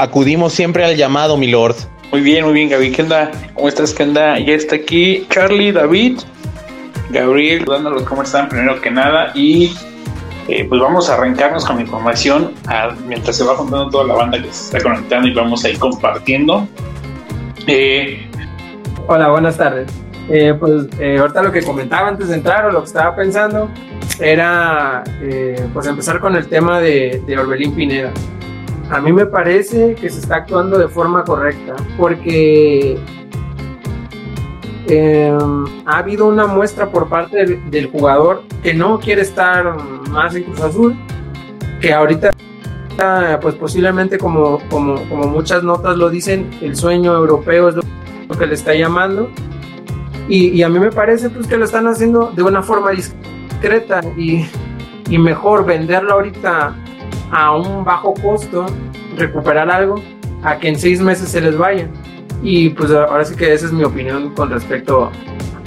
acudimos siempre al llamado, mi lord. Muy bien, muy bien, Gaby. ¿Qué onda? ¿Cómo estás? ¿Qué onda? Ya está aquí Charlie, David, Gabriel, dándolos cómo están primero que nada. Y eh, pues vamos a arrancarnos con la información mientras se va juntando toda la banda que se está conectando y vamos a ir compartiendo. Eh, Hola, buenas tardes. Eh, pues ahorita lo que comentaba antes de entrar o lo que estaba pensando era pues empezar con el tema de, de Orbelín Pineda a mí me parece que se está actuando de forma correcta, porque em, ha habido una muestra por parte del, jugador que no quiere estar más en Cruz Azul, que ahorita, pues posiblemente como, como, como muchas notas lo dicen, el sueño europeo es lo que le está llamando. Y, a mí me parece pues, que lo están haciendo de una forma discreta y, y mejor venderlo ahorita a un bajo costo recuperar algo a que en seis meses se les vaya. Y pues ahora sí que esa es mi opinión con respecto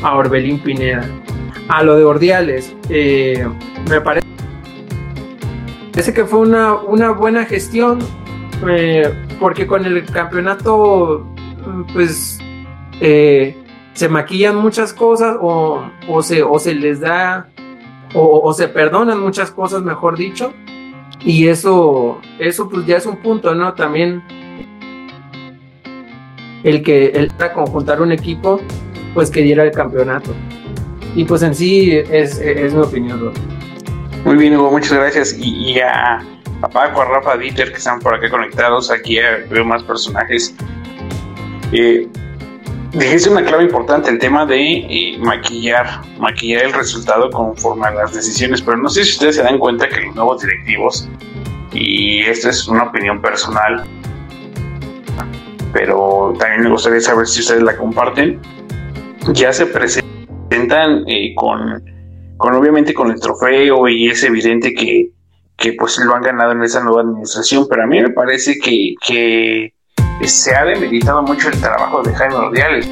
a Orbelín Pineda. A lo de Ordiales, eh, me parece que fue una, una buena gestión eh, porque con el campeonato pues eh, se maquillan muchas cosas o, o, se, o se les da o, o se perdonan muchas cosas, mejor dicho, y eso, eso pues ya es un punto, ¿no? También el que el para conjuntar un equipo, pues que diera el campeonato. Y pues en sí es, es mi opinión, Muy bien, Hugo, muchas gracias. Y, a, a, Paco, a Rafa, Dieter, que están por acá conectados, aquí veo más personajes. Eh, Dijiste una clave importante, el tema de eh, maquillar, maquillar el resultado conforme a las decisiones, pero no sé si ustedes se dan cuenta que los nuevos directivos, y esta es una opinión personal, pero también me gustaría saber si ustedes la comparten, ya se presentan eh, con, con obviamente con el trofeo y es evidente que, que pues lo han ganado en esa nueva administración, pero a mí me parece que se ha debilitado mucho el trabajo de Jaime Ordiales.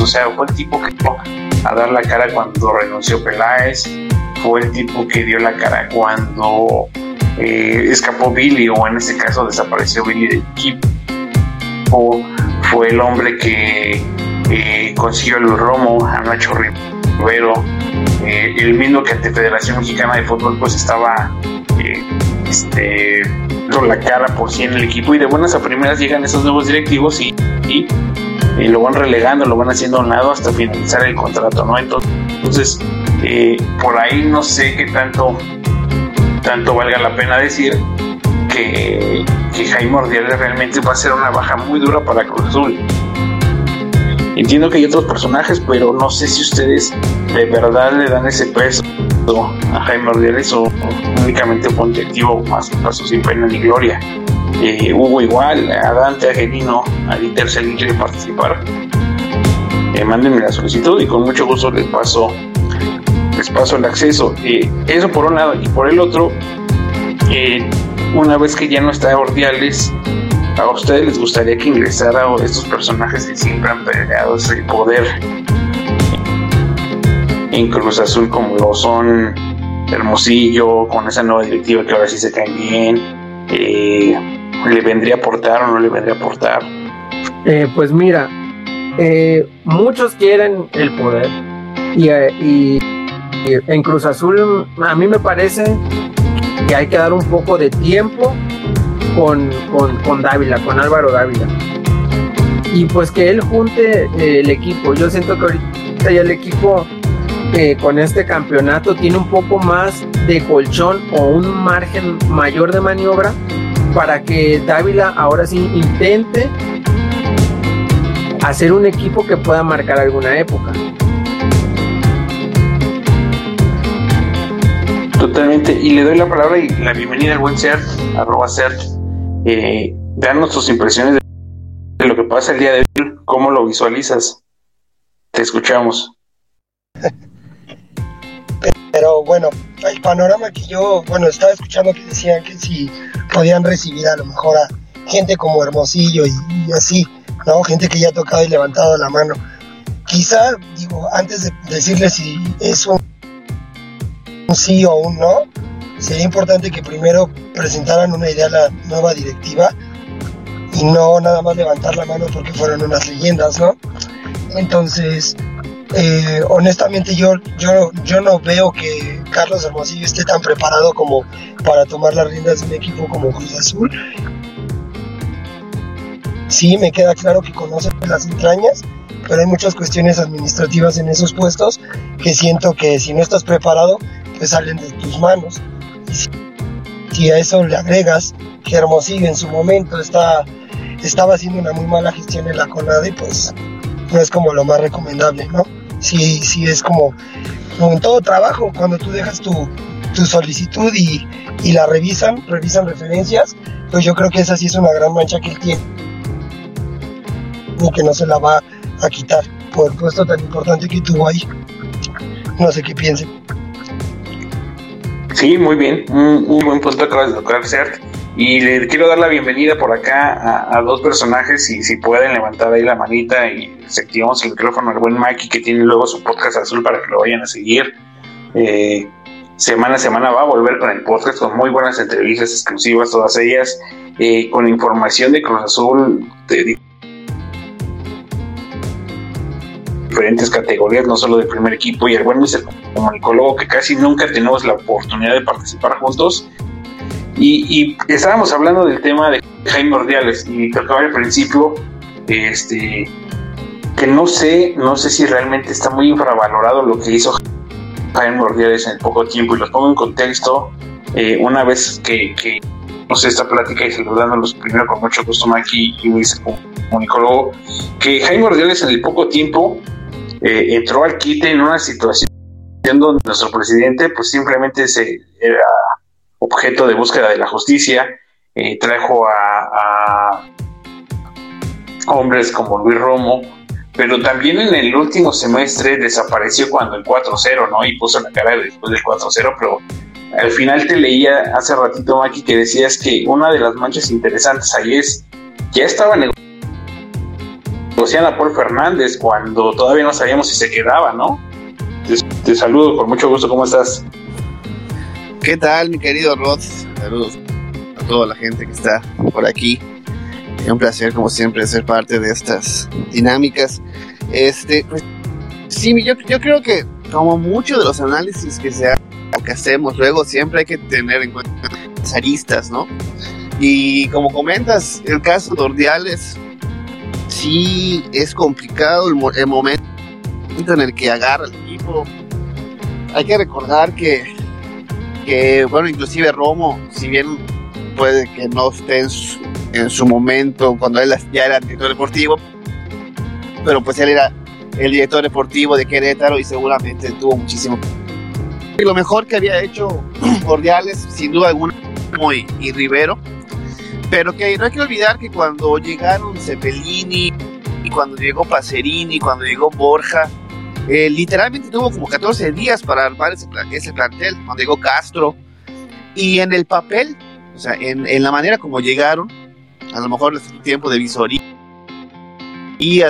O sea, fue el tipo que fue a dar la cara cuando renunció Peláez, fue el tipo que dio la cara cuando eh, escapó Billy o en este caso desapareció Billy del equipo. Fue el hombre que eh, consiguió el Romo a Nacho Rivero, eh, el mismo que ante Federación Mexicana de Fútbol pues estaba este, la cara por sí en el equipo y de buenas a primeras llegan esos nuevos directivos y, y, lo van relegando, lo van haciendo a un lado hasta finalizar el contrato, ¿no? Entonces, eh, por ahí no sé qué tanto, tanto valga la pena decir que, que Jaime Ordiales realmente va a ser una baja muy dura para Cruz Azul. Entiendo que hay otros personajes, pero no sé si ustedes de verdad le dan ese peso a Jaime Ordiales o únicamente fue un más paso sin pena ni gloria. Eh, igual, a Dante, a Genino, a Dieter alguien quiere participar. Eh, mándenme la solicitud y con mucho gusto les paso les paso el acceso. Eh, eso por un lado y por el otro, eh, una vez que ya no está Ordiales, a ustedes les gustaría que ingresara estos personajes que siempre han peleado ese poder en Cruz Azul como lo son Hermosillo, con esa nueva directiva que ahora sí se cae bien, eh, ¿le vendría a aportar o no le vendría a aportar? Eh, pues mira, eh, muchos quieren el poder y, en Cruz Azul a mí me parece que hay que dar un poco de tiempo con, con, con Dávila, con Álvaro Dávila. Y pues que él junte el equipo. Yo siento que ahorita ya el equipo con este campeonato tiene un poco más de colchón o un margen mayor de maniobra para que Dávila ahora sí intente hacer un equipo que pueda marcar alguna época. Totalmente, y le doy la palabra y la bienvenida al buen Cert, arroba Cert. Eh, danos tus impresiones de lo que pasa el día de hoy, cómo lo visualizas. Te escuchamos. Bueno, el panorama que yo, bueno, estaba escuchando que decían que si podían recibir a lo mejor a gente como Hermosillo y, así, ¿no? Gente que ya ha tocado y levantado la mano. Quizá, digo, antes de decirles si es un, un sí o un no, sería importante que primero presentaran una idea a la nueva directiva y no nada más levantar la mano porque fueron unas leyendas, ¿no? Entonces, eh, honestamente yo, yo, yo no veo que Carlos Hermosillo esté tan preparado como para tomar las riendas de un equipo como Cruz Azul. Sí, me queda claro que conoce las entrañas, pero hay muchas cuestiones administrativas en esos puestos que siento que si no estás preparado, pues salen de tus manos. Y si, a eso le agregas que Hermosillo en su momento está, estaba haciendo una muy mala gestión en la CONADE, pues no es como lo más recomendable, ¿no? Sí, sí es como, como en todo trabajo, cuando tú dejas tu, tu solicitud y, y, la revisan, revisan referencias, pues yo creo que esa sí es una gran mancha que él tiene y que no se la va a quitar por el puesto tan importante que tuvo ahí. No sé qué piensen. Sí, muy bien, un, un buen punto de tocar. Y le quiero dar la bienvenida por acá a, a, dos personajes y si pueden levantar ahí la manita y activamos el micrófono al buen Mikey que tiene luego su podcast azul para que lo vayan a seguir. Eh, semana a semana va a volver con el podcast con muy buenas entrevistas exclusivas, todas ellas eh, con información de Cruz Azul de diferentes categorías, no solo del primer equipo, y el buen Mr. comunicólogo que casi nunca tenemos la oportunidad de participar juntos. Y, y, estábamos hablando del tema de Jaime Ordiales y tocaba al principio este que no sé, no sé si realmente está muy infravalorado lo que hizo Jaime Ordiales en poco tiempo. Y los pongo en contexto eh, una vez que, que sé, esta plática y saludándolos primero con mucho gusto Maki y Luis comunicólogo que Jaime Ordiales en el poco tiempo eh, entró al quite en una situación donde nuestro presidente pues simplemente se era objeto de búsqueda de la justicia, eh, trajo a, hombres como Luis Romo, pero también en el último semestre desapareció cuando el 4-0, ¿no? Y puso la cara después del 4-0, pero al final te leía hace ratito, Maki, que decías que una de las manchas interesantes ahí es, ya estaba negociando a Paul Fernández cuando todavía no sabíamos si se quedaba, ¿no? Te, te saludo con mucho gusto, ¿cómo estás? ¿Qué tal, mi querido Rod? Saludos a toda la gente que está por aquí. Un placer, como siempre, ser parte de estas dinámicas. Este, pues, sí, yo, yo creo que como muchos de los análisis que, se, que hacemos luego, siempre hay que tener en cuenta las aristas, ¿no? Y como comentas, el caso de Ordiales, sí es complicado el, el momento en el que agarra el equipo. Hay que recordar que que, bueno, inclusive Romo, si bien puede que no esté en su, en su momento cuando él ya era director deportivo, pero pues él era el director deportivo de Querétaro y seguramente tuvo muchísimo. Y lo mejor que había hecho Ordiales, sin duda alguna, y, y Rivero, pero que no hay que olvidar que cuando llegaron Cepelini, y cuando llegó Pacerini, cuando llegó Borja, eh, literalmente tuvo como 14 días para armar ese, ese, plantel, cuando llegó Castro. Y en el papel, o sea, en, en la manera como llegaron, a lo mejor les tiempo de visorías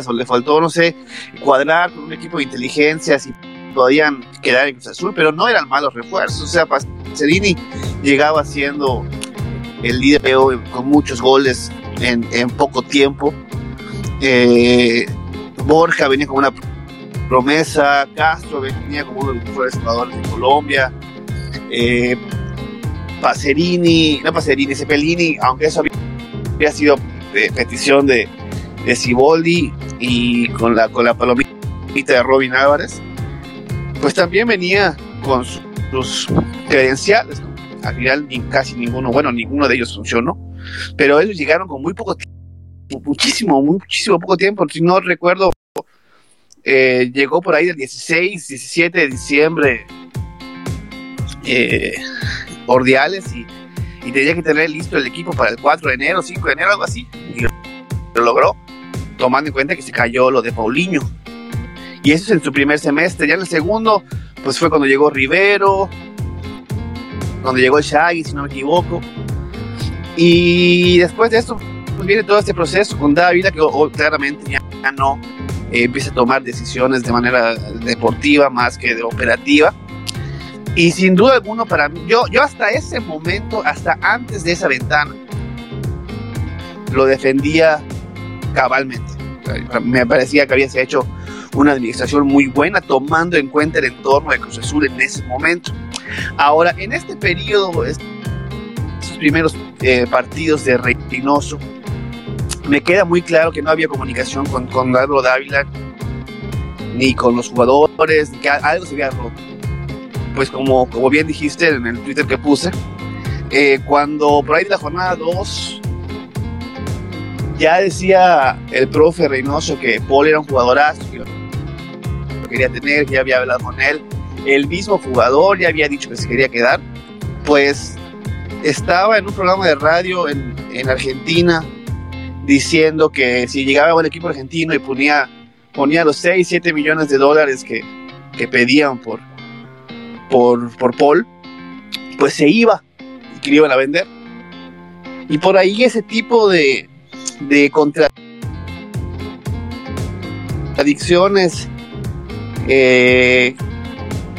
o le faltó, no sé, cuadrar con un equipo de inteligencia, si podían quedar en Cruz Azul, pero no eran malos refuerzos. O sea, Pacerini llegaba siendo el líder con muchos goles en, poco tiempo. Eh, Borja venía con una promesa, Castro venía como uno de los mejores jugadores de Colombia, eh, Pacerini, no Pacerini, Cepelini, aunque eso había, sido de petición de, de Ciboldi y con la, con la palomita de Robin Álvarez, pues también venía con sus, credenciales. Al final ni, casi ninguno, bueno, ninguno de ellos funcionó, pero ellos llegaron con muy poco tiempo, muchísimo, muchísimo poco tiempo. Si no recuerdo, eh, llegó por ahí del 16, 17 de diciembre eh, Ordiales y, y, tenía que tener listo el equipo para el 4 de enero, 5 de enero, algo así. Y lo, lo logró, tomando en cuenta que se cayó lo de Paulinho. Y eso es en su primer semestre. Ya en el segundo, pues fue cuando llegó Rivero, cuando llegó el Shaggy, si no me equivoco. Y después de esto, pues viene todo este proceso con Dávila, que oh, claramente ya no eh, empieza a tomar decisiones de manera deportiva más que de operativa. Y sin duda alguna para mí, yo, yo hasta ese momento, hasta antes de esa ventana, lo defendía cabalmente. Me parecía que había hecho una administración muy buena, tomando en cuenta el entorno de Cruz Azul en ese momento. Ahora, en este periodo, estos primeros eh, partidos de Reynoso, me queda muy claro que no había comunicación con, con Dávila, ni con los jugadores, que algo se había roto. Pues como, como bien dijiste en el Twitter que puse, eh, cuando por ahí de la jornada 2 ya decía el profe Reynoso que Paul era un jugadorazo, que lo quería tener, que ya había hablado con él. El mismo jugador ya había dicho que se quería quedar. Pues estaba en un programa de radio en, en Argentina diciendo que si llegaba un equipo argentino y ponía, ponía los 6, 7 millones de dólares que, que pedían por, por, por Paul, pues se iba y que lo iban a vender. Y por ahí ese tipo de, de contradicciones eh,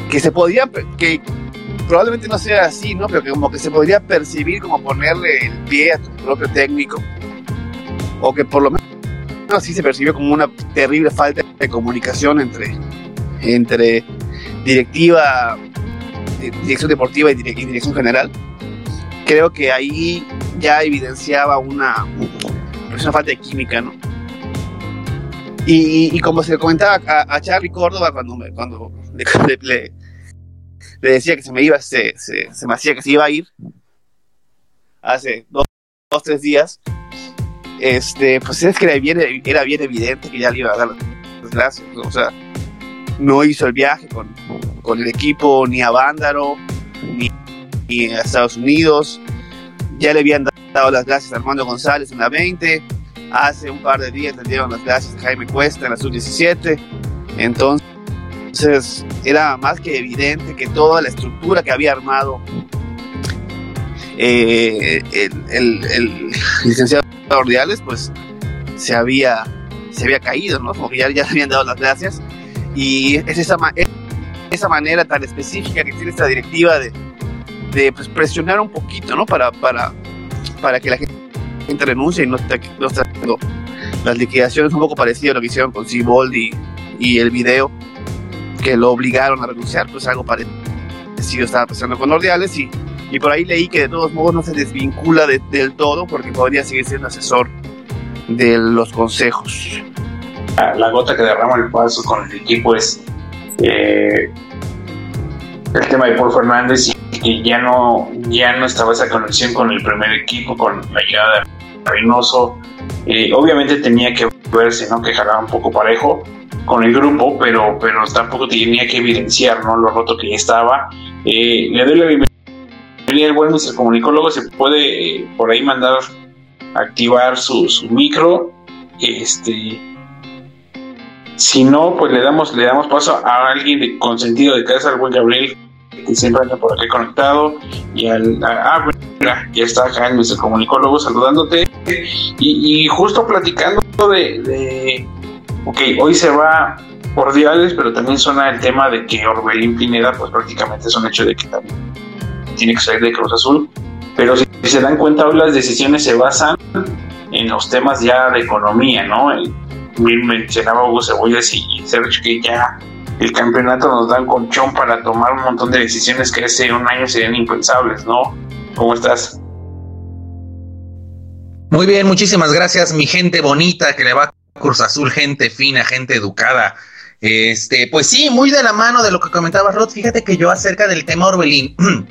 que se podía, que probablemente no sea así, ¿no? Pero que como que se podría percibir como ponerle el pie a tu propio técnico, o que por lo menos así se percibió como una terrible falta de comunicación entre, entre directiva, dirección deportiva y dirección general. Creo que ahí ya evidenciaba una, una falta de química, ¿no? Y, como se comentaba a, Charlie Córdoba cuando, cuando le, decía que se me iba, se, se, me hacía que se iba a ir hace dos, dos tres días, este, pues es que era bien, era bien evidente que ya le iba a dar las gracias, o sea, no hizo el viaje con, con el equipo ni a Vándaro, ni, ni a Estados Unidos, ya le habían dado las gracias a Armando González en la 20. Hace un par de días le dieron las gracias a Jaime Cuesta en la sub-17. Entonces, era más que evidente que toda la estructura que había armado eh, el, licenciado Ordiales, pues se había, se había caído, ¿no? Como que ya, ya le habían dado las gracias. Y es esa, esa manera tan específica que tiene esta directiva de, pues, presionar un poquito, ¿no? Para, para, para que la gente renuncie y no esté, no haciendo las liquidaciones un poco parecido a lo que hicieron con Sibold y, y el video que lo obligaron a renunciar, pues algo parecido estaba pasando con Ordiales y por ahí leí que de todos modos no se desvincula del todo porque podría seguir siendo asesor de los consejos. La, gota que derrama el paso con el equipo es eh, el tema de Paul Fernández y que ya no, ya no estaba esa conexión con el primer equipo, con la llegada de Reynoso. Eh, obviamente tenía que verse, ¿no? Que jalaba un poco parejo con el grupo, pero, pero tampoco tenía que evidenciar, ¿no? Lo roto que ya estaba. Eh, le doy la bienvenida al buen el comunicólogo, se puede eh, por ahí mandar activar su micro. Este, si no, pues le damos, le damos paso a alguien de consentido de casa, al buen Gabriel, que siempre anda por aquí conectado. Y al. ah, mira, ya está acá nuestro comunicólogo saludándote. Y, justo platicando de, de. Ok, hoy se va cordiales, pero también suena el tema de que Orbelín Pineda, pues prácticamente es un hecho de que también tiene que salir de Cruz Azul. Pero si, se dan cuenta, hoy las decisiones se basan en los temas ya de economía, ¿no? Bien mencionaba Hugo Cebollas y, Sergio que ya el campeonato nos da un colchón para tomar un montón de decisiones que hace un año serían impensables, ¿no? ¿Cómo estás? Muy bien, muchísimas gracias, mi gente bonita que le va a Cruz Azul, gente fina, gente educada. Este, pues sí, muy de la mano de lo que comentaba Rod. Fíjate que yo acerca del tema Orbelín,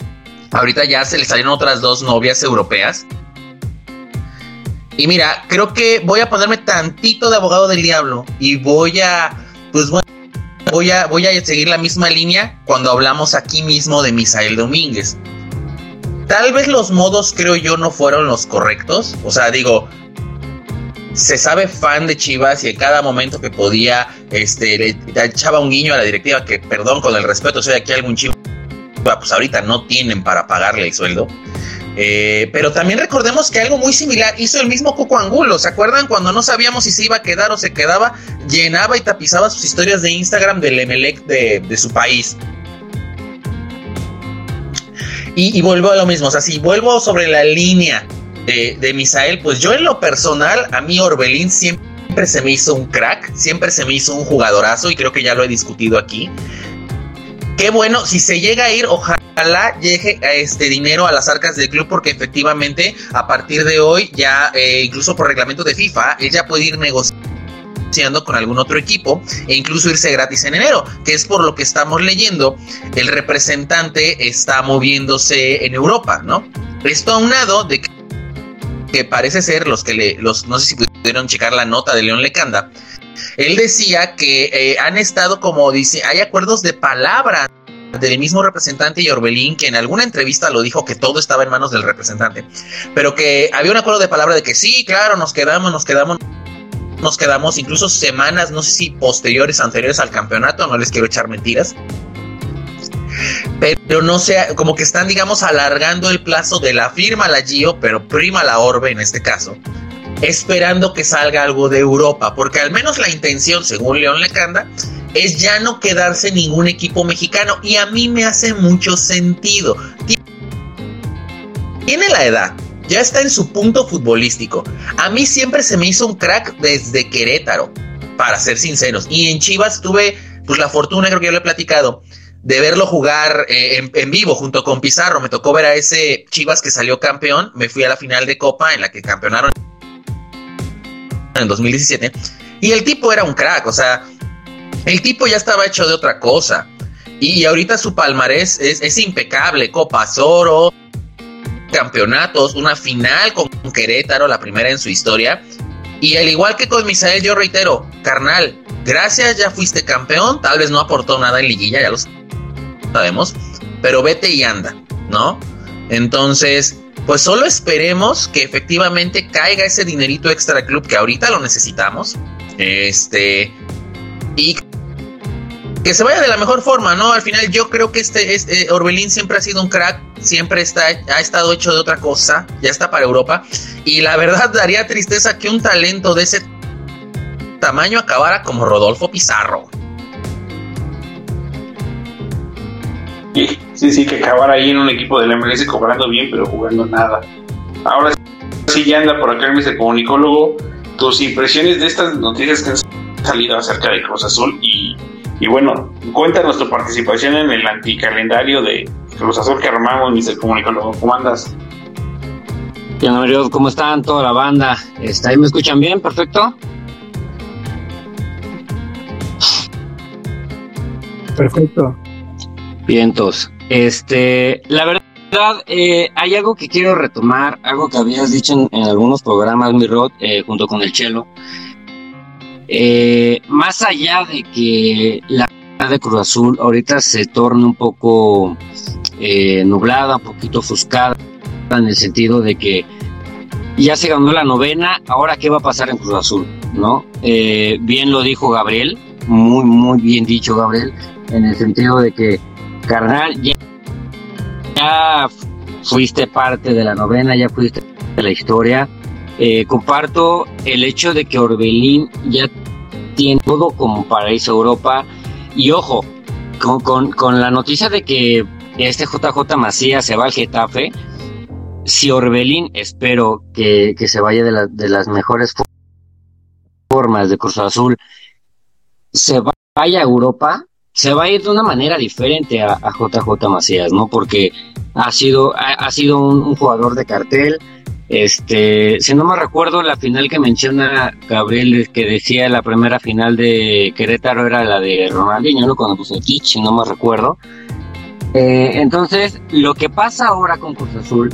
ahorita ya se le salieron otras dos novias europeas. Y mira, creo que voy a ponerme tantito de abogado del diablo y voy a, pues bueno, voy a, voy a seguir la misma línea cuando hablamos aquí mismo de Misael Domínguez. Tal vez los modos, creo yo, no fueron los correctos. O sea, digo, se sabe fan de Chivas y en cada momento que podía, este, le echaba un guiño a la directiva que, perdón, con el respeto, hay aquí algún chivo, pues ahorita no tienen para pagarle el sueldo. Eh, pero también recordemos que algo muy similar hizo el mismo Coco Angulo. ¿Se acuerdan cuando no sabíamos si se iba a quedar o se quedaba? Llenaba y tapizaba sus historias de Instagram del Emelec de, su país. Y, vuelvo a lo mismo. O sea, si vuelvo sobre la línea de, Misael, pues yo en lo personal, a mí Orbelín siempre se me hizo un crack, siempre se me hizo un jugadorazo y creo que ya lo he discutido aquí. Qué bueno, si se llega a ir, ojalá llegue este dinero a las arcas del club porque efectivamente a partir de hoy ya, eh, incluso por reglamento de FIFA, él ya puede ir negociando con algún otro equipo e incluso irse gratis en enero, que es por lo que estamos leyendo, el representante está moviéndose en Europa, ¿no? Esto aunado de que que parece ser los que le, los, no sé si pudieron checar la nota de León Lecanda, él decía que eh, han estado como dice, hay acuerdos de palabra del mismo representante y Orbelín, que en alguna entrevista lo dijo que todo estaba en manos del representante, pero que había un acuerdo de palabra de que sí, claro, nos quedamos, nos quedamos, nos quedamos incluso semanas, no sé si posteriores, anteriores al campeonato, no les quiero echar mentiras, pero no sea, como que están, digamos, alargando el plazo de la firma la Gio, pero prima la Orbe en este caso, esperando que salga algo de Europa, porque al menos la intención, según León Lecanda, es ya no quedarse ningún equipo mexicano y a mí me hace mucho sentido. Tiene la edad, ya está en su punto futbolístico. A mí siempre se me hizo un crack desde Querétaro, para ser sinceros. Y en Chivas tuve pues la fortuna, creo que yo le he platicado, de verlo jugar eh, en, vivo junto con Pizarro. Me tocó ver a ese Chivas que salió campeón. Me fui a la final de Copa en la que campeonaron en 2017. Y el tipo era un crack, o sea, el tipo ya estaba hecho de otra cosa. Y ahorita su palmarés es, impecable. Copa Oro, campeonatos, una final con Querétaro, la primera en su historia. Y al igual que con Misael, yo reitero, carnal, gracias, ya fuiste campeón. Tal vez no aportó nada en liguilla, ya lo sabemos, pero vete y anda, ¿no? Entonces, pues solo esperemos que efectivamente caiga ese dinerito extra club que ahorita lo necesitamos. Este. Y que se vaya de la mejor forma, ¿no? Al final yo creo que este, este Orbelín siempre ha sido un crack, siempre está, ha estado hecho de otra cosa, ya está para Europa. Y la verdad daría tristeza que un talento de ese tamaño acabara como Rodolfo Pizarro. Sí, sí, que acabar ahí en un equipo del MLS cobrando bien, pero jugando nada. Ahora sí, ya anda por acá el comunicólogo. Tus impresiones de estas noticias que han salido acerca de Cruz Azul y, y bueno, cuéntanos tu participación en el anticalendario de Cruz Azul que armamos, Mr. Comunicólogo. ¿Cómo andas? Bien, ¿cómo están? Toda la banda. ¿Está ahí me escuchan bien? ¿Perfecto? Perfecto. Vientos. Este, la verdad, eh, hay algo que quiero retomar, algo que habías dicho en, algunos programas, mi Rod, eh, junto con el Chelo. Eh, más allá de que la de Cruz Azul ahorita se torne un poco nublada, un poquito ofuscada, en el sentido de que ya se ganó la novena, ahora qué va a pasar en Cruz Azul, ¿no? bien lo dijo Gabriel, muy, muy bien dicho Gabriel, en el sentido de que carnal, ya, fuiste parte de la novena, ya fuiste de la historia. Eh, comparto el hecho de que Orbelín ya tiene todo como para irse a Europa. Y ojo, con, la noticia de que este JJ Macías se va al Getafe, si Orbelín, espero que, se vaya de, de, las mejores formas de Cruz Azul, se vaya a Europa, se va a ir de una manera diferente a, JJ Macías, ¿no? Porque ha sido, ha, sido un, jugador de cartel. Este, si no me recuerdo, la final que menciona Gabriel, que decía la primera final de Querétaro era la de Ronaldinho, ¿no? Cuando puso Tich, si no me recuerdo. Eh, entonces, lo que pasa ahora con Cruz Azul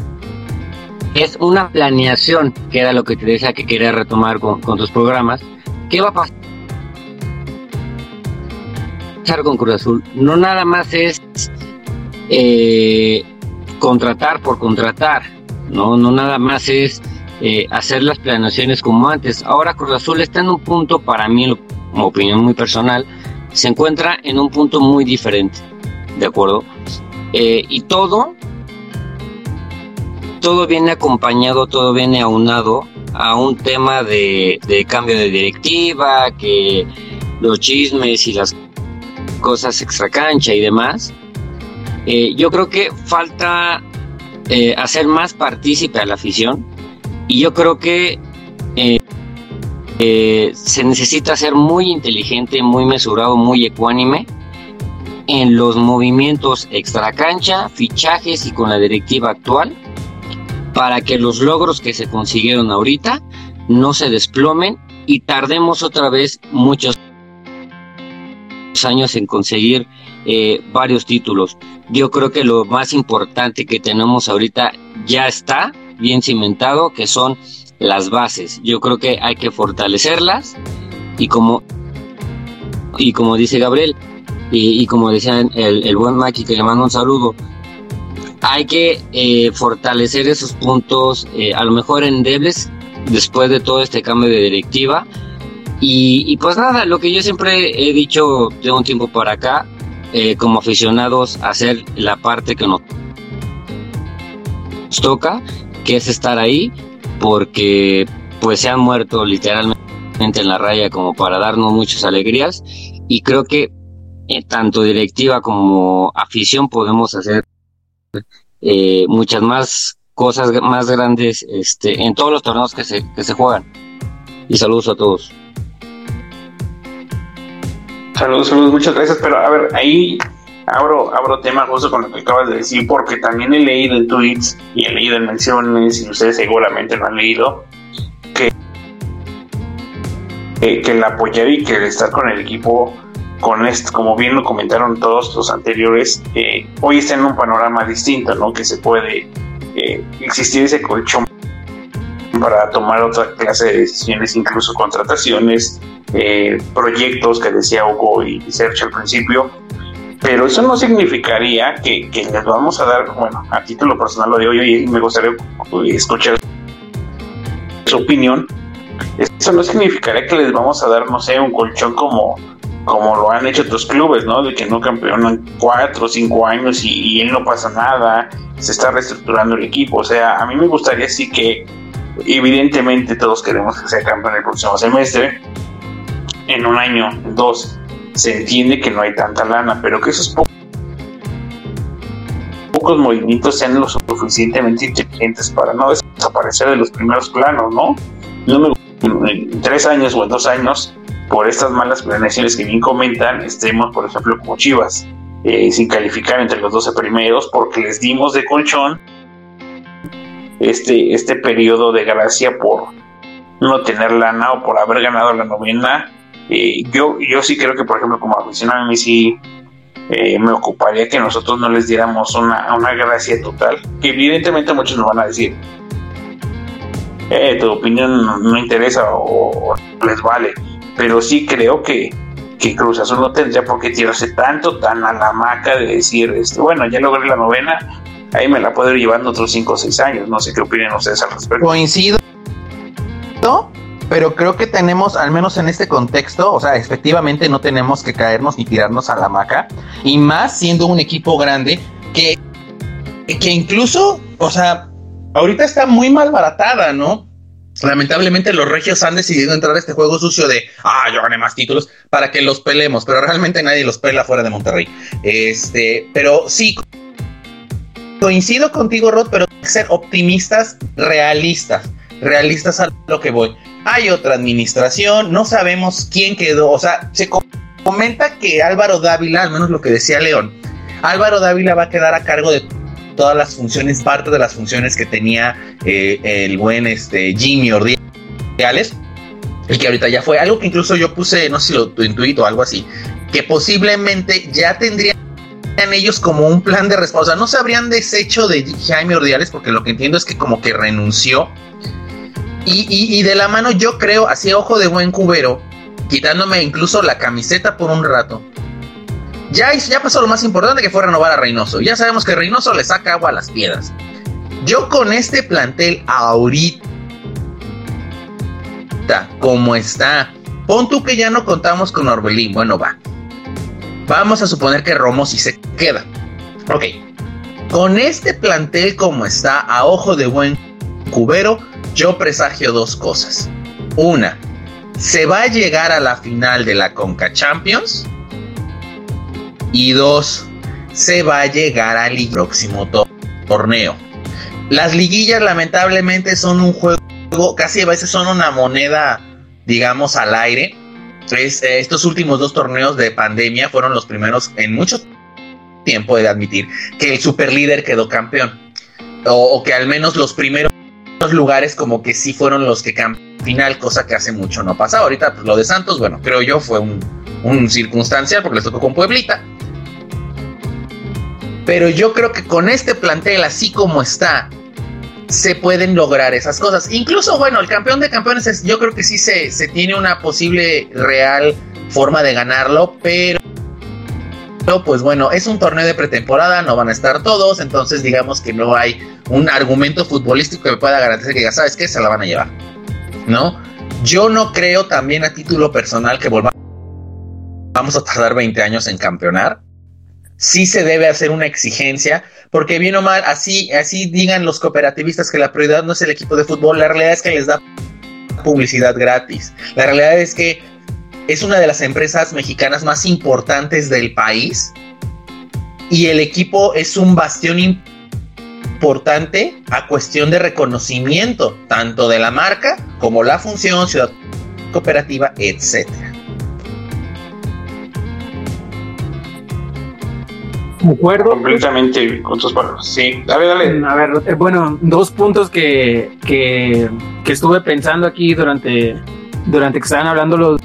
es una planeación, que era lo que te decía que quería retomar con, con tus programas. ¿Qué va a pasar? con Cruz Azul no nada más es eh, contratar por contratar, no, no nada más es eh, hacer las planeaciones como antes. Ahora Cruz Azul está en un punto, para mí, como opinión muy personal, se encuentra en un punto muy diferente, ¿de acuerdo? Eh, y todo, todo viene acompañado, todo viene aunado a un tema de, de cambio de directiva, que los chismes y las cosas extra cancha y demás. Eh, yo creo que falta eh, hacer más partícipe a la afición. Y yo creo que eh, eh, se necesita ser muy inteligente, muy mesurado, muy ecuánime en los movimientos extracancha, fichajes y con la directiva actual para que los logros que se consiguieron ahorita no se desplomen y tardemos otra vez muchos años en conseguir eh, varios títulos. Yo creo que lo más importante que tenemos ahorita ya está bien cimentado, que son las bases. Yo creo que hay que fortalecerlas y como y como dice Gabriel y, como decía el, buen Maki que le mando un saludo, hay que eh, fortalecer esos puntos, eh, a lo mejor endebles, después de todo este cambio de directiva. Y, pues nada, lo que yo siempre he dicho de un tiempo para acá, eh, como aficionados, hacer la parte que nos toca, que es estar ahí, porque pues se han muerto literalmente en la raya como para darnos muchas alegrías. Y creo que tanto directiva como afición podemos hacer eh, muchas más cosas más grandes este, en todos los torneos que se, que se juegan. Y saludos a todos. Saludos, saludos, muchas gracias. Pero a ver, ahí abro, abro tema justo con lo que acabas de decir, porque también he leído en tweets y he leído en menciones, y ustedes seguramente lo han leído, que, que el apoyar y que el estar con el equipo con esto, como bien lo comentaron todos los anteriores, eh, hoy está en un panorama distinto, ¿no? Que se puede eh, existir ese colchón para tomar otra clase de decisiones, incluso contrataciones, eh, proyectos que decía Hugo y Sergio al principio. Pero eso no significaría que, que, les vamos a dar, bueno, a título personal lo digo yo y me gustaría escuchar su opinión. Eso no significaría que les vamos a dar, no sé, un colchón como como lo han hecho otros clubes, ¿no? De que no campeonan cuatro o cinco años y, él no pasa nada, se está reestructurando el equipo. O sea, a mí me gustaría sí que, evidentemente, todos queremos que sea campeón el próximo semestre, en un año, dos. Se entiende que no hay tanta lana, pero que esos pocos movimientos sean lo suficientemente inteligentes para no desaparecer de los primeros planos, ¿no? No me en tres años o en dos años por estas malas planeaciones que bien comentan, estemos, por ejemplo, como Chivas, eh, sin calificar entre los 12 primeros, porque les dimos de colchón este, este periodo de gracia por no tener lana o por haber ganado la novena. Eh, yo, yo sí creo que, por ejemplo, como aficionado a mí sí eh, me ocuparía que nosotros no les diéramos una, una gracia total, que evidentemente muchos nos van a decir, tu opinión no interesa o les vale pero sí creo que, que Cruz Azul no tendría por qué tirarse tanto, tan a la maca de decir, este, bueno, ya logré la novena, ahí me la puedo ir llevando otros 5 o 6 años. No sé qué opinan ustedes al respecto. Coincido, pero creo que tenemos, al menos en este contexto, o sea, efectivamente no tenemos que caernos ni tirarnos a la maca, y más siendo un equipo grande que, que incluso, o sea, ahorita está muy mal baratada, ¿no? Lamentablemente los regios han decidido entrar a este juego sucio de, ah, yo gané más títulos para que los pelemos, pero realmente nadie los pela fuera de Monterrey. Este, pero sí, coincido contigo, Rod, pero hay que ser optimistas, realistas, realistas a lo que voy. Hay otra administración, no sabemos quién quedó, o sea, se comenta que Álvaro Dávila, al menos lo que decía León, Álvaro Dávila va a quedar a cargo de todas las funciones, parte de las funciones que tenía eh, el buen este, Jimmy Ordiales, y que ahorita ya fue. Algo que incluso yo puse, no sé si lo intuito o algo así, que posiblemente ya tendrían ellos como un plan de respuesta, o sea, no se habrían deshecho de Jaime Ordiales, porque lo que entiendo es que como que renunció, y, de la mano yo creo, así ojo de buen cubero, quitándome incluso la camiseta por un rato, ya, ya pasó lo más importante que fue renovar a Reynoso. Ya sabemos que Reynoso le saca agua a las piedras. Yo con este plantel ahorita, como está, pon tú que ya no contamos con Orbelín. Bueno, va. Vamos a suponer que Romo sí se queda. Ok. Con este plantel como está, a ojo de buen cubero, yo presagio dos cosas. Una, se va a llegar a la final de la Conca Champions y dos, se va a llegar al próximo torneo. Las liguillas lamentablemente son un juego casi a veces son una moneda, digamos, al aire. Eh, estos últimos dos torneos de pandemia fueron los primeros en mucho tiempo de admitir que el superlíder quedó campeón. O, que al menos los primeros lugares como que sí fueron los que campeón final, cosa que hace mucho no pasa. Ahorita pues, lo de Santos, bueno, creo yo fue un, un circunstancial porque les tocó con Pueblita. Pero yo creo que con este plantel así como está, se pueden lograr esas cosas. Incluso, bueno, el campeón de campeones, es, yo creo que sí se, se tiene una posible real forma de ganarlo, pero pues bueno, es un torneo de pretemporada, no van a estar todos, entonces digamos que no hay un argumento futbolístico que pueda garantizar que ya sabes que se la van a llevar, ¿no? Yo no creo también a título personal que volvamos vamos a tardar 20 años en campeonar. Sí se debe hacer una exigencia, porque bien o mal, así, así digan los cooperativistas que la prioridad no es el equipo de fútbol, la realidad es que les da publicidad gratis. La realidad es que es una de las empresas mexicanas más importantes del país y el equipo es un bastión importante a cuestión de reconocimiento, tanto de la marca como la función, ciudad cooperativa, etcétera. acuerdo. Completamente con tus palabras. Sí, dale, dale. A ver, eh, bueno, dos puntos que, que, estuve pensando aquí durante, durante que estaban hablando los,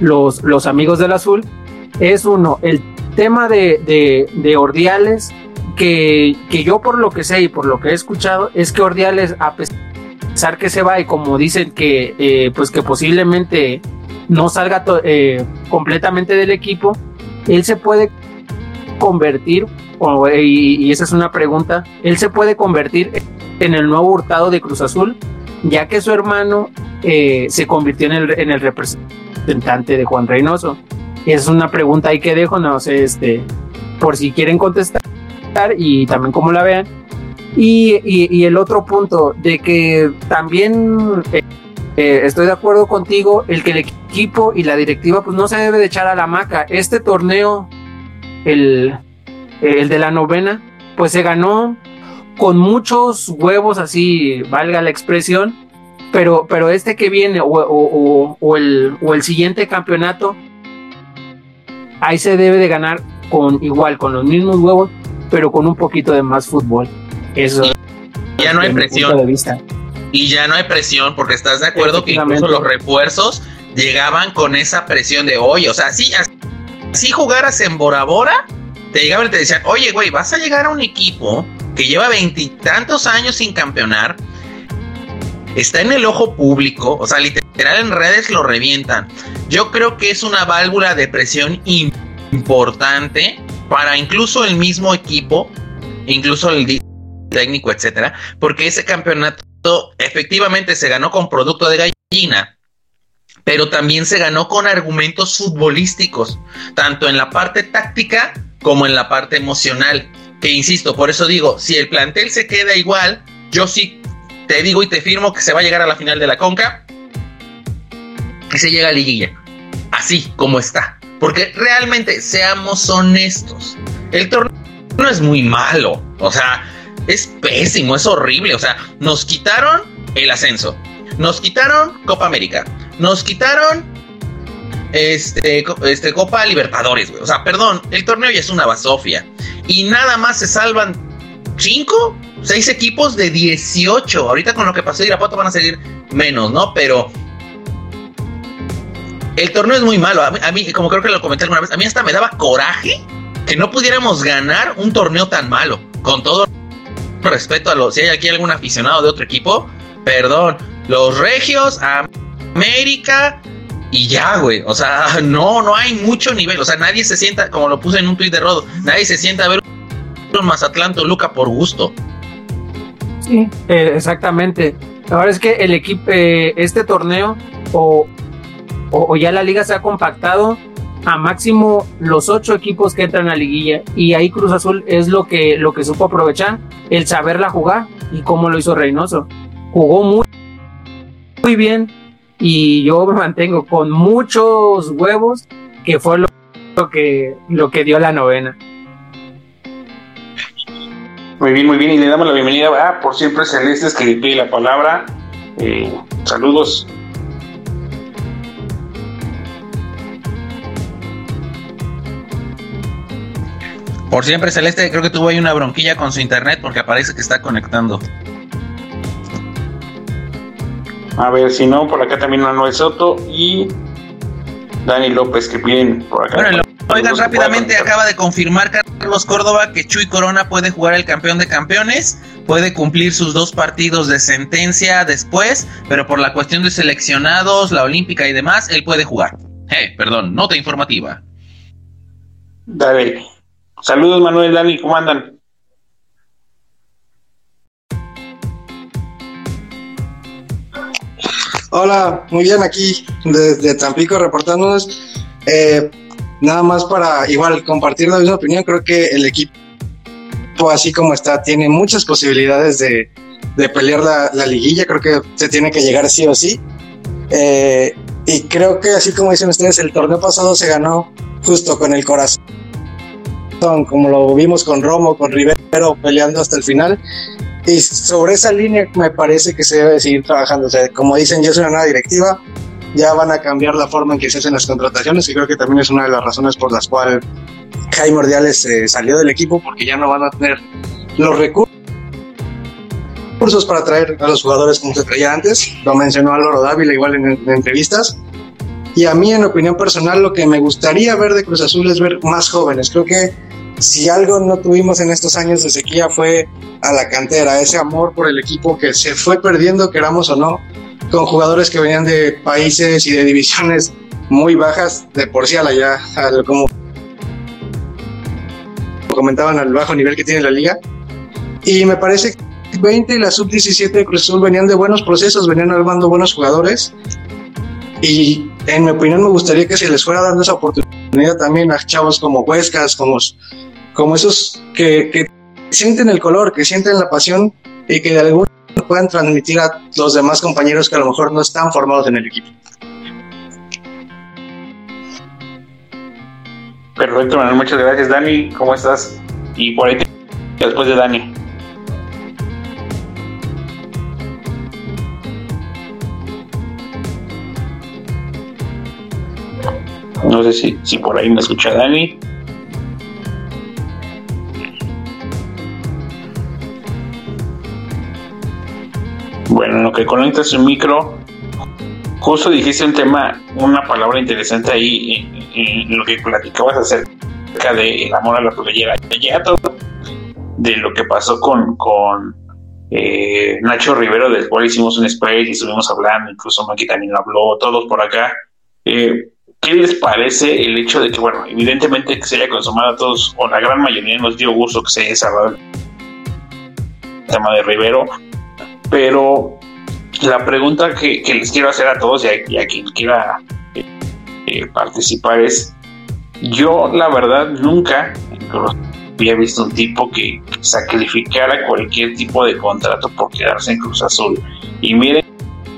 los, los amigos del azul. Es uno, el tema de, de, de Ordiales, que, que yo por lo que sé y por lo que he escuchado, es que Ordiales, a pesar que se va y como dicen que, eh, pues que posiblemente no salga eh, completamente del equipo, él se puede convertir, y, esa es una pregunta, él se puede convertir en el nuevo hurtado de Cruz Azul, ya que su hermano eh, se convirtió en el, en el representante de Juan Reynoso. Es una pregunta ahí que dejo, no sé, este, por si quieren contestar y también como la vean. Y, y, el otro punto, de que también eh, eh, estoy de acuerdo contigo, el que el equipo y la directiva pues no se debe de echar a la maca. Este torneo, el, el de la novena, pues se ganó con muchos huevos, así valga la expresión, pero, pero este que viene o, el, o el siguiente campeonato, ahí se debe de ganar con igual, con los mismos huevos, pero con un poquito de más fútbol. Eso. Ya no hay presión. De vista y ya no hay presión, porque estás de acuerdo que incluso los refuerzos llegaban con esa presión de, oye, o sea, si, si jugaras en Bora Bora, te llegaban y te decían, oye, güey, vas a llegar a un equipo que lleva veintitantos años sin campeonar, está en el ojo público, o sea, literal en redes lo revientan. Yo creo que es una válvula de presión importante para incluso el mismo equipo, incluso el técnico, etcétera, porque ese campeonato efectivamente se ganó con producto de gallina, pero también se ganó con argumentos futbolísticos, tanto en la parte táctica como en la parte emocional. Que insisto, por eso digo, si el plantel se queda igual, yo sí te digo y te firmo que se va a llegar a la final de la Conca y se llega a liguilla. Así como está. Porque realmente, seamos honestos, el torneo no es muy malo. O sea, es pésimo, es horrible. O sea, nos quitaron el ascenso, nos quitaron Copa América, nos quitaron este, este Copa Libertadores, güey. O sea, perdón, el torneo ya es una basofia. Y nada más se salvan cinco, seis equipos de 18. Ahorita con lo que pasó de Irapuato van a seguir menos, ¿no? Pero el torneo es muy malo. A mí, a mí, como creo que lo comenté alguna vez, a mí hasta me daba coraje que no pudiéramos ganar un torneo tan malo. Con todo respeto a los, si hay aquí algún aficionado de otro equipo, perdón, los Regios, América y ya, güey, o sea, no, no hay mucho nivel, o sea, nadie se sienta, como lo puse en un tuit de Rodo, nadie se sienta a ver un Mazatlán Toluca por gusto. Sí, eh, exactamente. Ahora es que el equipo, eh, este torneo, o, o, ya la liga se ha compactado a máximo los ocho equipos que entran a la liguilla y ahí Cruz Azul es lo que, lo que supo aprovechar, el saberla jugar y cómo lo hizo Reynoso. Jugó muy, muy bien y yo me mantengo con muchos huevos que fue lo, que, lo que dio la novena. Muy bien, muy bien. Y le damos la bienvenida a Por Siempre Celestes que pide la palabra. Eh, saludos. Por siempre Celeste, creo que tuvo ahí una bronquilla con su internet porque parece que está conectando. A ver, si no, por acá también Manuel Soto y Dani López que piden por acá. Bueno, oigan, rápidamente acaba de confirmar Carlos Córdoba que Chuy Corona puede jugar el campeón de campeones, puede cumplir sus dos partidos de sentencia después, pero por la cuestión de seleccionados, la olímpica y demás, él puede jugar. Eh, perdón, nota informativa. Dale. Saludos Manuel, Dani, ¿cómo andan? Hola, muy bien aquí desde Tampico reportándonos. Eh, nada más para igual compartir la misma opinión, creo que el equipo así como está tiene muchas posibilidades de, de pelear la, la, liguilla, creo que se tiene que llegar sí o sí. Eh, y creo que así como dicen ustedes, el torneo pasado se ganó justo con el corazón como lo vimos con Romo, con Rivero peleando hasta el final. Y sobre esa línea me parece que se debe seguir trabajando. O sea, como dicen, ya es una nueva directiva, ya van a cambiar la forma en que se hacen las contrataciones y creo que también es una de las razones por las cuales Jaime Ordiales eh, salió del equipo porque ya no van a tener los recursos para traer a los jugadores como se traía antes. Lo mencionó Álvaro Dávila igual en, en entrevistas. Y a mí, en opinión personal, lo que me gustaría ver de Cruz Azul es ver más jóvenes. Creo que si algo no tuvimos en estos años de sequía fue a la cantera, ese amor por el equipo que se fue perdiendo, queramos o no, con jugadores que venían de países y de divisiones muy bajas, de por sí a la ya, como comentaban, al bajo nivel que tiene la liga. Y me parece que 20 y la sub-17 de Cruz Azul venían de buenos procesos, venían armando buenos jugadores. Y en mi opinión me gustaría que se les fuera dando esa oportunidad también a chavos como Huescas, como como esos que, sienten el color, que sienten la pasión y que de alguna manera puedan transmitir a los demás compañeros que a lo mejor no están formados en el equipo. Perfecto, Manuel, muchas gracias. Dani, ¿cómo estás? Y por ahí después de Dani. No sé si, si por ahí me escucha Dani. Bueno, en lo que conectas el micro, justo dijiste un tema, una palabra interesante ahí en, lo que platicabas acerca del amor a la playera. Ya todo de lo que pasó con, con eh, Nacho Rivero, del cual hicimos un spray y estuvimos hablando, incluso Maki también habló, todos por acá. Eh, ¿Qué les parece el hecho de que, bueno, evidentemente que se haya consumado a todos, o la gran mayoría nos dio gusto que se haya cerrado el tema de Rivero, pero la pregunta que, les quiero hacer a todos y a, quien quiera eh, participar es, yo la verdad nunca había visto un tipo que sacrificara cualquier tipo de contrato por quedarse en Cruz Azul. Y miren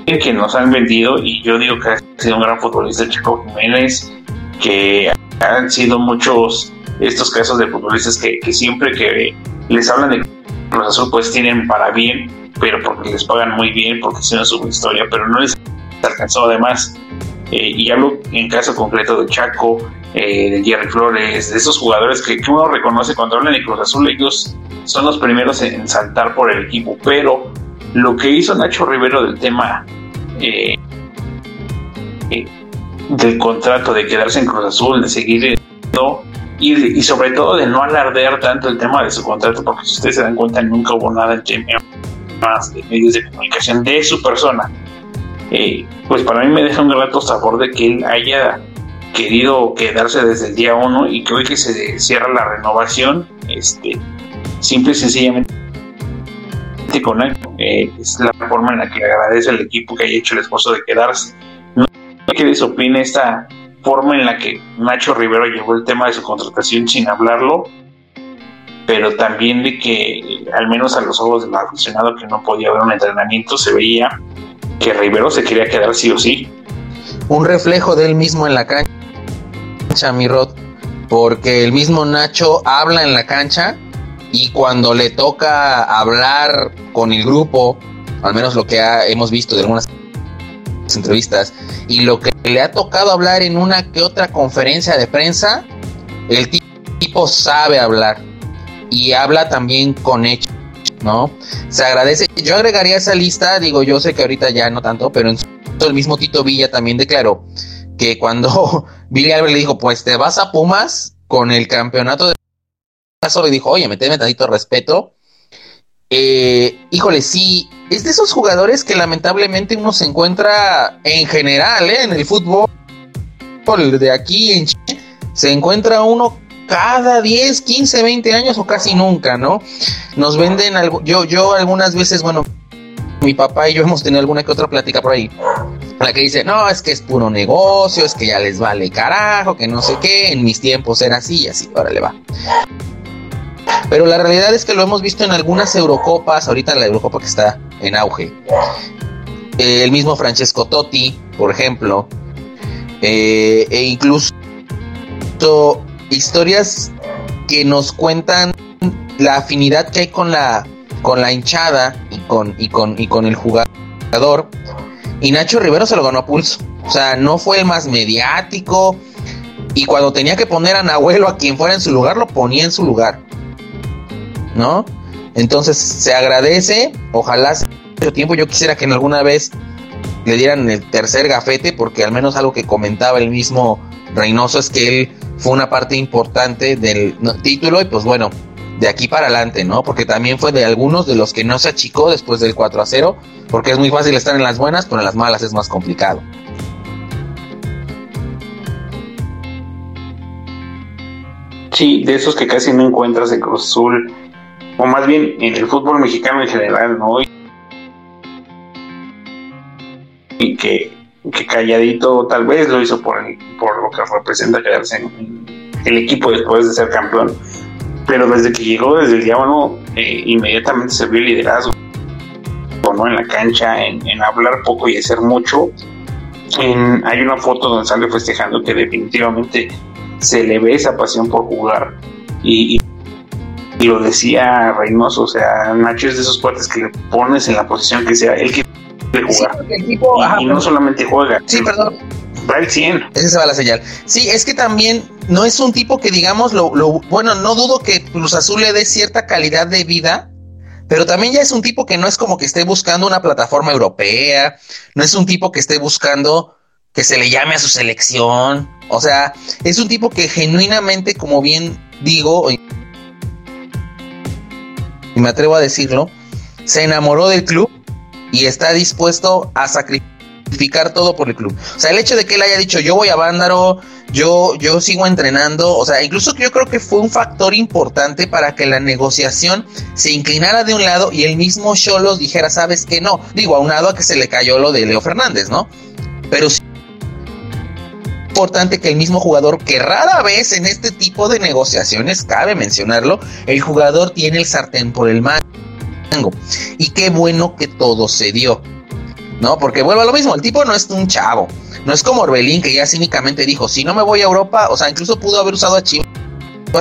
que nos han vendido, y yo digo que ha sido un gran futbolista Chico Jiménez, que han sido muchos estos casos de futbolistas que, que siempre que les hablan de Cruz Azul pues tienen para bien pero porque les pagan muy bien, porque hicieron su historia, pero no les alcanzó además. Eh, y hablo en caso concreto de Chaco, eh, de Jerry Flores, de esos jugadores que, uno reconoce cuando hablan de Cruz Azul, ellos son los primeros en, saltar por el equipo, pero lo que hizo Nacho Rivero del tema eh, del contrato, de quedarse en Cruz Azul, de seguir y, y sobre todo de no alardear tanto el tema de su contrato, porque si ustedes se dan cuenta nunca hubo nada en tema más de medios de comunicación de su persona, eh, pues para mí me deja un grato sabor de que él haya querido quedarse desde el día uno y que hoy que se cierra la renovación, este, simple y sencillamente con él, eh, es la forma en la que le agradece al equipo que haya hecho el esfuerzo de quedarse. No sé qué les opine esta forma en la que Nacho Rivero llevó el tema de su contratación sin hablarlo pero también de que, al menos a los ojos del aficionado que no podía ver un entrenamiento, se veía que Rivero se quería quedar sí o sí. Un reflejo de él mismo en la cancha, mi Rod, porque el mismo Nacho habla en la cancha y cuando le toca hablar con el grupo, al menos lo que hemos visto de algunas entrevistas, y lo que le ha tocado hablar en una que otra conferencia de prensa, el tipo sabe hablar y habla también con hechos, ¿no? Se agradece. Yo agregaría esa lista, digo, yo sé que ahorita ya no tanto, pero en el mismo Tito Villa también declaró que cuando Billy Albert le dijo, pues te vas a Pumas con el campeonato de solo y dijo, oye, meteme tantito respeto. Eh, híjole, sí, es de esos jugadores que lamentablemente uno se encuentra en general, ¿eh? en el fútbol de aquí en Chile, se encuentra uno cada 10, 15, 20 años o casi nunca, ¿no? Nos venden algo, yo, yo algunas veces, bueno, mi papá y yo hemos tenido alguna que otra plática por ahí, la que dice, no, es que es puro negocio, es que ya les vale carajo, que no sé qué, en mis tiempos era así y así, órale va. Pero la realidad es que lo hemos visto en algunas Eurocopas, ahorita la Eurocopa que está en auge. Eh, el mismo Francesco Totti, por ejemplo, eh, e incluso historias que nos cuentan la afinidad que hay con la con la hinchada y con y con y con el jugador. Y Nacho Rivero se lo ganó a pulso. O sea no fue el más mediático. Y cuando tenía que poner a Nahuelo a quien fuera en su lugar lo ponía en su lugar ¿no? Entonces se agradece, ojalá sea tiempo, yo quisiera que en alguna vez le dieran el tercer gafete, porque al menos algo que comentaba el mismo Reynoso es que él fue una parte importante del título y pues bueno, de aquí para adelante, ¿no? Porque también fue de algunos de los que no se achicó después del 4 a 0, porque es muy fácil estar en las buenas, pero en las malas es más complicado. Sí, de esos que casi no encuentras en Cruz Azul o más bien en el fútbol mexicano en general, ¿no? Y que, calladito tal vez lo hizo por, por lo que representa quedarse en, el equipo después de ser campeón. Pero desde que llegó, desde el día uno, eh, inmediatamente se vio el liderazgo, ¿no? En la cancha, en, hablar poco y hacer mucho. hay una foto donde sale festejando que definitivamente se le ve esa pasión por jugar y lo decía Reynoso, o sea, Nacho es de esos cuates que le pones en la posición que sea, él quiere jugar. y, no solamente juega. Sí, perdón. Va el 100. Ese se va la señal. Sí, es que también no es un tipo que digamos, lo, lo, bueno, no dudo que Cruz Azul le dé cierta calidad de vida, pero también ya es un tipo que no es como que esté buscando una plataforma europea, no es un tipo que esté buscando que se le llame a su selección, o sea, es un tipo que genuinamente, como bien digo, y me atrevo a decirlo, se enamoró del club y está dispuesto a sacrificar todo por el club. O sea, el hecho de que él haya dicho, yo voy a Vándaro, yo, yo sigo entrenando, o sea, incluso yo creo que fue un factor importante para que la negociación se inclinara de un lado y el mismo Cholos dijera, sabes que no, digo, aunado a que se le cayó lo de Leo Fernández, ¿no? Pero sí importante que el mismo jugador, que rara vez en este tipo de negociaciones, cabe mencionarlo, el jugador tiene el sartén por el mango. Y qué bueno que todo se dio. ¿No? Porque vuelvo a lo mismo, el tipo no es un chavo. No es como Orbelín que ya cínicamente dijo, si no me voy a Europa, o sea, incluso pudo haber usado a Chivas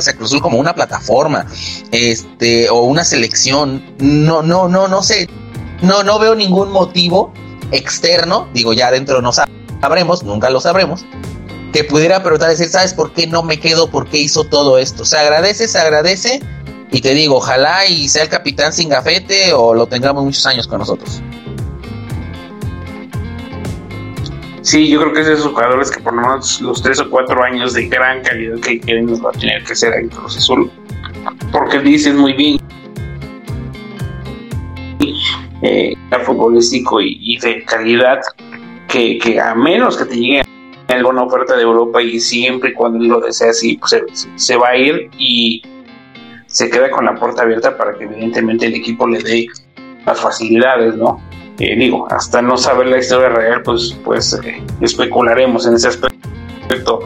a Cruzul como una plataforma, este, o una selección. No, no, no, no sé. No, no veo ningún motivo externo, digo, ya adentro no sabremos, nunca lo sabremos, que pudiera preguntar, decir, ¿sabes por qué no me quedo? ¿Por qué hizo todo esto? Se agradece, se agradece. Y te digo, ojalá y sea el capitán sin gafete o lo tengamos muchos años con nosotros. Sí, yo creo que es de esos jugadores que por lo menos los tres o cuatro años de gran calidad que quieren nos va a tener que ser ahí Cruz Azul. Porque dicen muy bien eh, futbolístico y, y, de calidad que, que a menos que te llegue alguna oferta de Europa y siempre y cuando lo desea así, pues se, va a ir y se queda con la puerta abierta para que evidentemente el equipo le dé las facilidades, ¿no? Eh, digo, hasta no saber la historia real, pues, pues eh, especularemos en ese aspecto.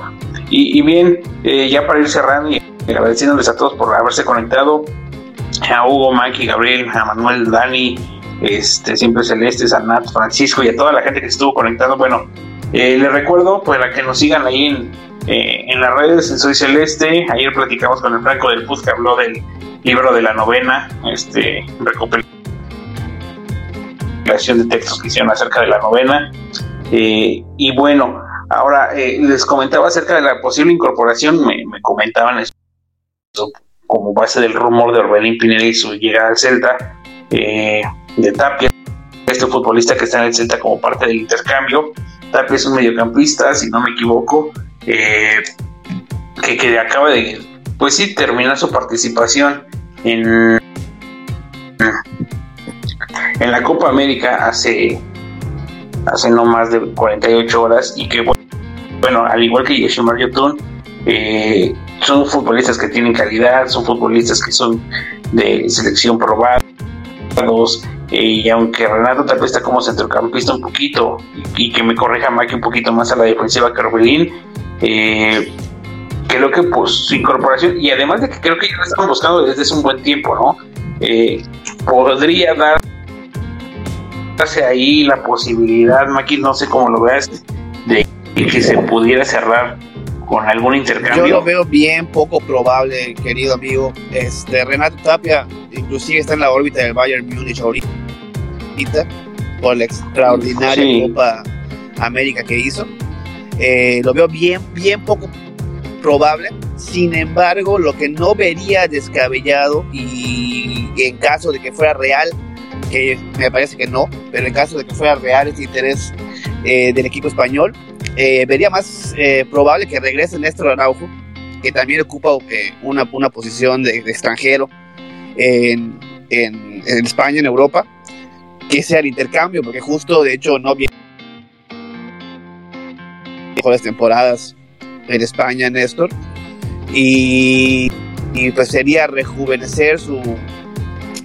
Y, bien, eh, ya para ir cerrando y agradeciéndoles a todos por haberse conectado, a Hugo, Maki, Gabriel, a Manuel, Dani, este, siempre Celeste, a Nat, Francisco y a toda la gente que estuvo conectado, bueno, eh, les recuerdo para que nos sigan ahí en, eh, en las redes, en Soy Celeste. Ayer platicamos con el Franco del Puz que habló del, libro de la novena, este, recopilación de textos que hicieron acerca de la novena. Eh, y bueno, ahora eh, les comentaba acerca de la posible incorporación, me, comentaban eso como base del rumor de Orbelín Pineda y su llegada al Celta, de Tapia, este futbolista que está en el Celta como parte del intercambio. Tapia es un mediocampista, si no me equivoco, que, que acaba de, pues sí, terminar su participación en, en la Copa América hace, hace no más de 48 horas y que, bueno, al igual que Yoshimar Yotun, eh, son futbolistas que tienen calidad, son futbolistas que son de selección probados. Y aunque Renato tal vez está como centrocampista un poquito y, que me corrija Maki un poquito más a la defensiva que eh, creo que pues su incorporación, y además de que creo que ya lo están buscando desde hace un buen tiempo, ¿no? Eh, podría dar ahí la posibilidad, Maki, no sé cómo lo veas, de que se pudiera cerrar con algún intercambio. Yo lo veo bien poco probable, querido amigo. Este Renato Tapia inclusive está en la órbita del Bayern Múnich ahorita por la extraordinaria Copa América que hizo. Eh, lo veo bien, bien poco probable. Sin embargo, lo que no vería descabellado y en caso de que fuera real, que me parece que no, pero en caso de que fuera real ese interés eh, del equipo español, eh, vería más eh, probable que regrese Néstor Araujo, que también ocupa una, una posición de, extranjero en, en, en, España, en Europa, que sea el intercambio, porque justo de hecho no viene mejores temporadas en España, Néstor. Y, pues sería rejuvenecer su,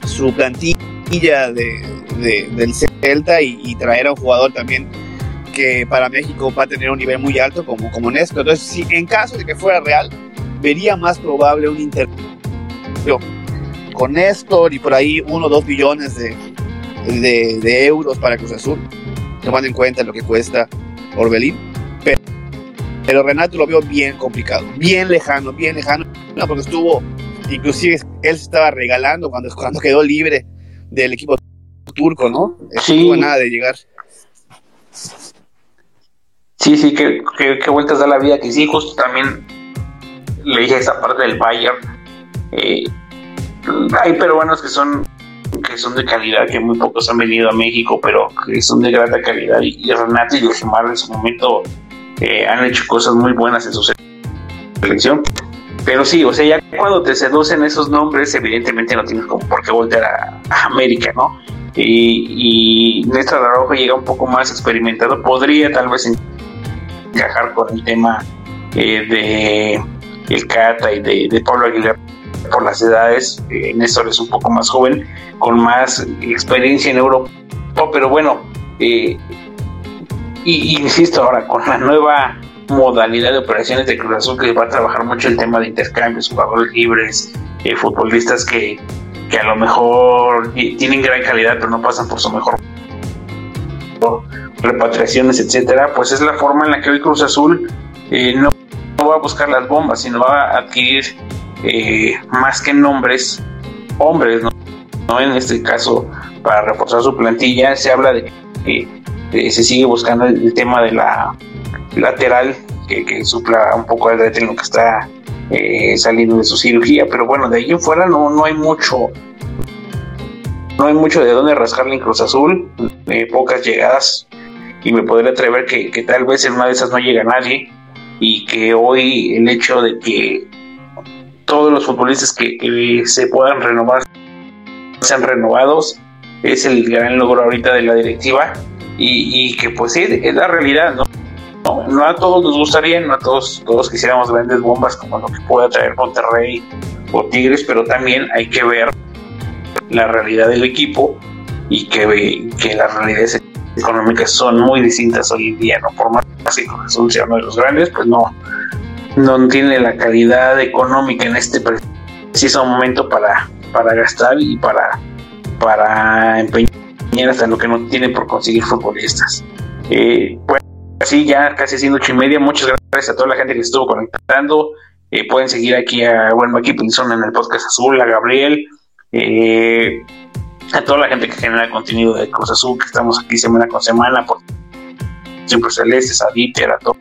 su plantilla de, del Celta y, traer a un jugador también que para México va a tener un nivel muy alto como, como Néstor. Entonces, si en caso de que fuera real, vería más probable un intercambio con Néstor y por ahí uno o dos billones de, de, euros para Cruz Azul, tomando en cuenta lo que cuesta Orbelín pero Renato lo vio bien complicado, bien lejano, bien lejano, porque estuvo, inclusive él se estaba regalando cuando, cuando quedó libre del equipo turco, ¿no? Sí. nada de llegar. Sí, sí, qué, vueltas da la vida, que sí, justo también le dije esa parte del Bayern. Eh, hay peruanos que son que son de calidad, que muy pocos han venido a México, pero que son de grata calidad. Y, y Renato y Yoshimar en su momento han hecho cosas muy buenas en su selección. Pero sí, o sea, ya cuando te seducen esos nombres, evidentemente no tienes como por qué voltear a, América, ¿no? Y, y Néstor Araujo llega un poco más experimentado, podría tal vez encajar con el tema eh, de el Cata y de, Pablo Aguilar por las edades. Eh, Néstor es un poco más joven, con más experiencia en Europa, pero bueno, eh, y, insisto ahora, con la nueva modalidad de operaciones de Cruz Azul que va a trabajar mucho el tema de intercambios, jugadores libres, eh, futbolistas que, a lo mejor tienen gran calidad pero no pasan por su mejor repatriaciones, etcétera, pues es la forma en la que hoy Cruz Azul eh, no, va a buscar las bombas, sino va a adquirir eh, más que nombres, hombres, ¿no? ¿no? En este caso, para reforzar su plantilla, se habla de que eh, se sigue buscando el, tema de la lateral que, supla un poco al en que está eh, saliendo de su cirugía, pero bueno, de ahí en fuera no, no hay mucho, no hay mucho de dónde rascarle en Cruz Azul, pocas llegadas, y me podría atrever que, que, tal vez en una de esas no llega nadie, y que hoy el hecho de que todos los futbolistas que, se puedan renovar sean renovados es el gran logro ahorita de la directiva y, que pues sí, es la realidad, ¿no? ¿no? a todos nos gustaría, no a todos, todos quisiéramos grandes bombas como lo que pueda traer Monterrey o Tigres, pero también hay que ver la realidad del equipo y que, que las realidades económicas son muy distintas hoy en día, ¿no? Por más que Cruz sea uno de los grandes, pues no, no tiene la calidad económica en este preciso momento para, para gastar y para, para empeñar hasta lo que no tiene por conseguir futbolistas. Eh, pues así ya casi siendo ocho y media, muchas gracias a toda la gente que estuvo conectando. Eh, pueden seguir aquí a buen Maki Pinzón en el podcast azul, a Gabriel, eh, a toda la gente que genera contenido de Cruz Azul, que estamos aquí semana con semana, por siempre celestes, a Dieter, a todo,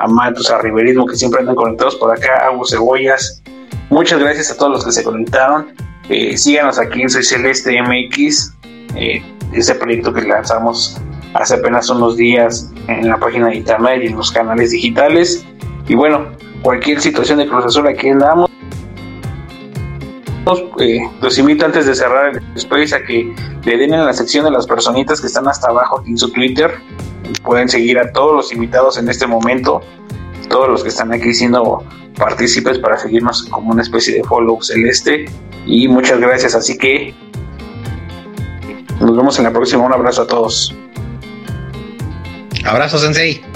a Matos, a Riverismo, que siempre andan conectados por acá, a Cebollas. Muchas gracias a todos los que se conectaron. Eh, síganos aquí en Soy Celeste MX, eh, ese proyecto que lanzamos hace apenas unos días en la página de internet y en los canales digitales. Y bueno, cualquier situación de Cruz Azul aquí andamos. Eh, los invito antes de cerrar el space a que le den en la sección de las personitas que están hasta abajo en su Twitter. Pueden seguir a todos los invitados en este momento, todos los que están aquí siendo partícipes para seguirnos como una especie de follow celeste. Y muchas gracias, así que nos vemos en la próxima. Un abrazo a todos. Abrazo, Sensei.